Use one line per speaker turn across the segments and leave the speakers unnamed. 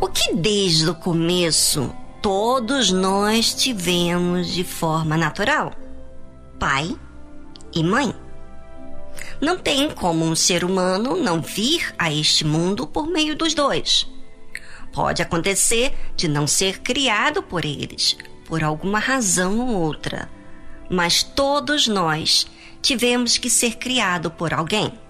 O que desde o começo todos nós tivemos de forma natural? Pai e mãe. Não tem como um ser humano não vir a este mundo por meio dos dois. Pode acontecer de não ser criado por eles, por alguma razão ou outra, mas todos nós tivemos que ser criado por alguém.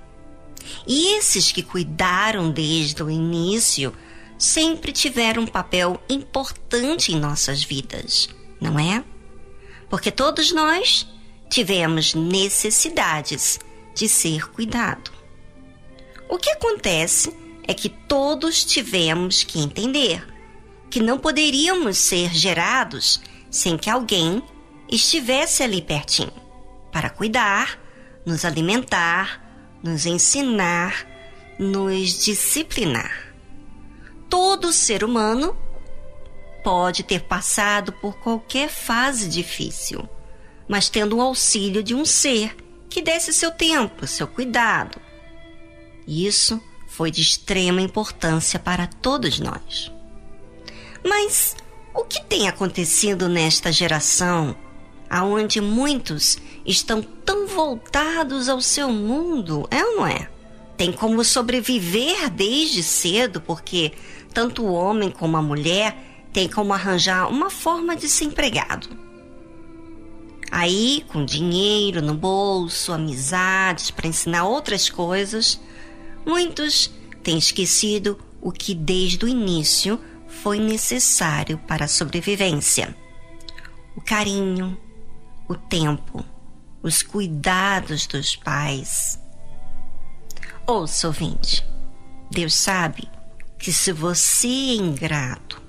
E esses que cuidaram desde o início sempre tiveram um papel importante em nossas vidas, não é? Porque todos nós tivemos necessidades de ser cuidado. O que acontece é que todos tivemos que entender que não poderíamos ser gerados sem que alguém estivesse ali pertinho para cuidar, nos alimentar, nos ensinar, nos disciplinar. Todo ser humano pode ter passado por qualquer fase difícil, mas tendo o auxílio de um ser que desse seu tempo, seu cuidado. Isso foi de extrema importância para todos nós. Mas o que tem acontecido nesta geração, aonde muitos estão tão voltados ao seu mundo, é ou não é? Tem como sobreviver desde cedo, porque tanto o homem como a mulher têm como arranjar uma forma de ser empregado. Aí, com dinheiro no bolso, amizades para ensinar outras coisas, muitos têm esquecido o que desde o início foi necessário para a sobrevivência: o carinho, o tempo, os cuidados dos pais. Ouça, ouvinte, Deus sabe que se você é ingrato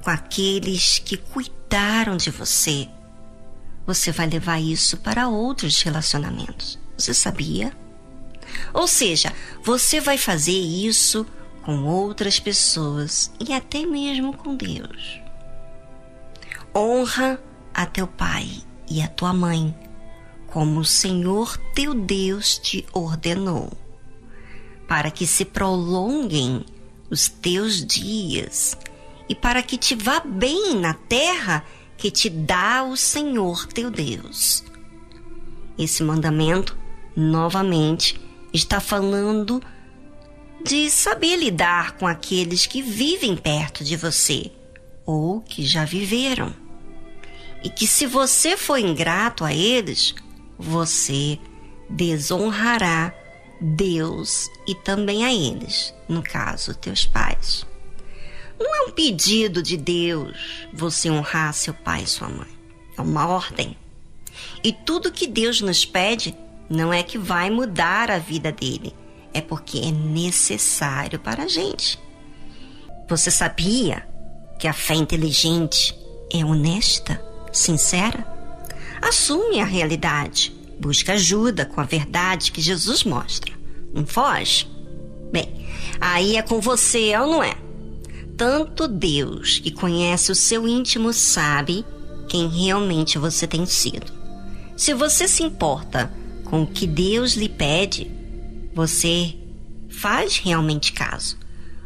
com aqueles que cuidaram de você, você vai levar isso para outros relacionamentos. Você sabia? Ou seja, você vai fazer isso com outras pessoas e até mesmo com Deus. Honra a teu pai e a tua mãe, como o Senhor teu Deus te ordenou, para que se prolonguem os teus dias e para que te vá bem na terra que te dá o Senhor teu Deus. Esse mandamento, novamente, está falando de saber lidar com aqueles que vivem perto de você ou que já viveram. E que se você for ingrato a eles, você desonrará Deus e também a eles, no caso, teus pais. Não é um pedido de Deus você honrar seu pai e sua mãe. É uma ordem. E tudo que Deus nos pede não é que vai mudar a vida dele, é porque é necessário para a gente. Você sabia que a fé inteligente é honesta, sincera? Assume a realidade, busca ajuda com a verdade que Jesus mostra. Não foge? Bem, aí é com você, ou não é? tanto Deus, que conhece o seu íntimo, sabe quem realmente você tem sido. Se você se importa com o que Deus lhe pede, você faz realmente caso.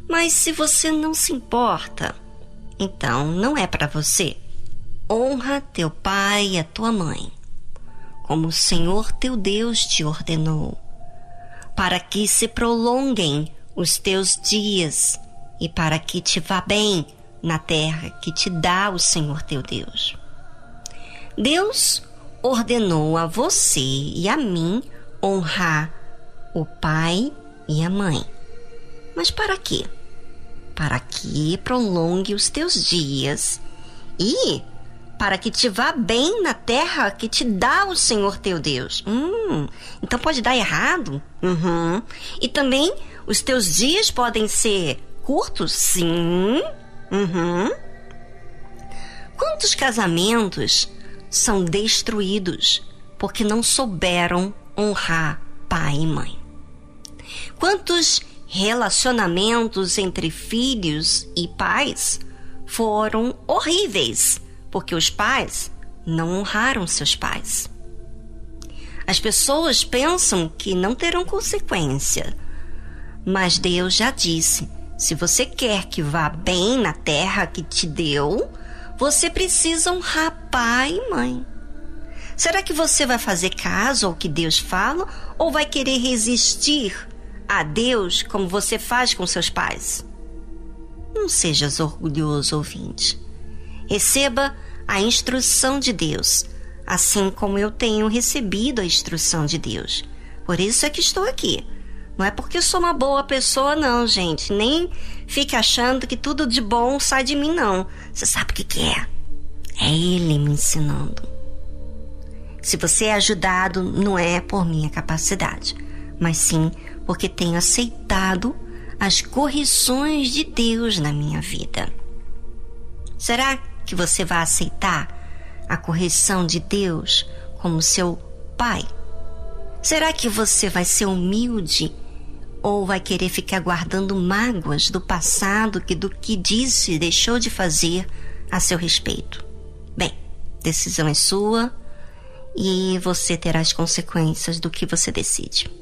Mas se você não se importa, então não é para você. Honra teu pai e a tua mãe, como o Senhor teu Deus te ordenou, para que se prolonguem os teus dias e para que te vá bem na terra que te dá o Senhor teu Deus. Deus ordenou a você e a mim honrar o pai e a mãe. Mas para quê? Para que prolongue os teus dias e para que te vá bem na terra que te dá o Senhor teu Deus. Hum, então pode dar errado. Uhum. E também os teus dias podem ser curtos? Sim. Uhum. Quantos casamentos são destruídos porque não souberam honrar pai e mãe? Quantos relacionamentos entre filhos e pais foram horríveis porque os pais não honraram seus pais? As pessoas pensam que não terão consequência, Mas Deus já disse: se você quer que vá bem na terra que te deu, você precisa honrar pai e mãe. Será que você vai fazer caso ao que Deus fala ou vai querer resistir a Deus como você faz com seus pais? Não sejas orgulhoso, ouvinte. Receba a instrução de Deus, assim como eu tenho recebido a instrução de Deus. Por isso é que estou aqui. Não é porque eu sou uma boa pessoa, não, gente. Nem fique achando que tudo de bom sai de mim, não. Você sabe o que, que é? É Ele me ensinando. Se você é ajudado, não é por minha capacidade, mas sim porque tenho aceitado as correções de Deus na minha vida. Será que você vai aceitar a correção de Deus como seu pai? Será que você vai ser humilde ou vai querer ficar guardando mágoas do passado que do que disse e deixou de fazer a seu respeito? Bem, decisão é sua e você terá as consequências do que você decide.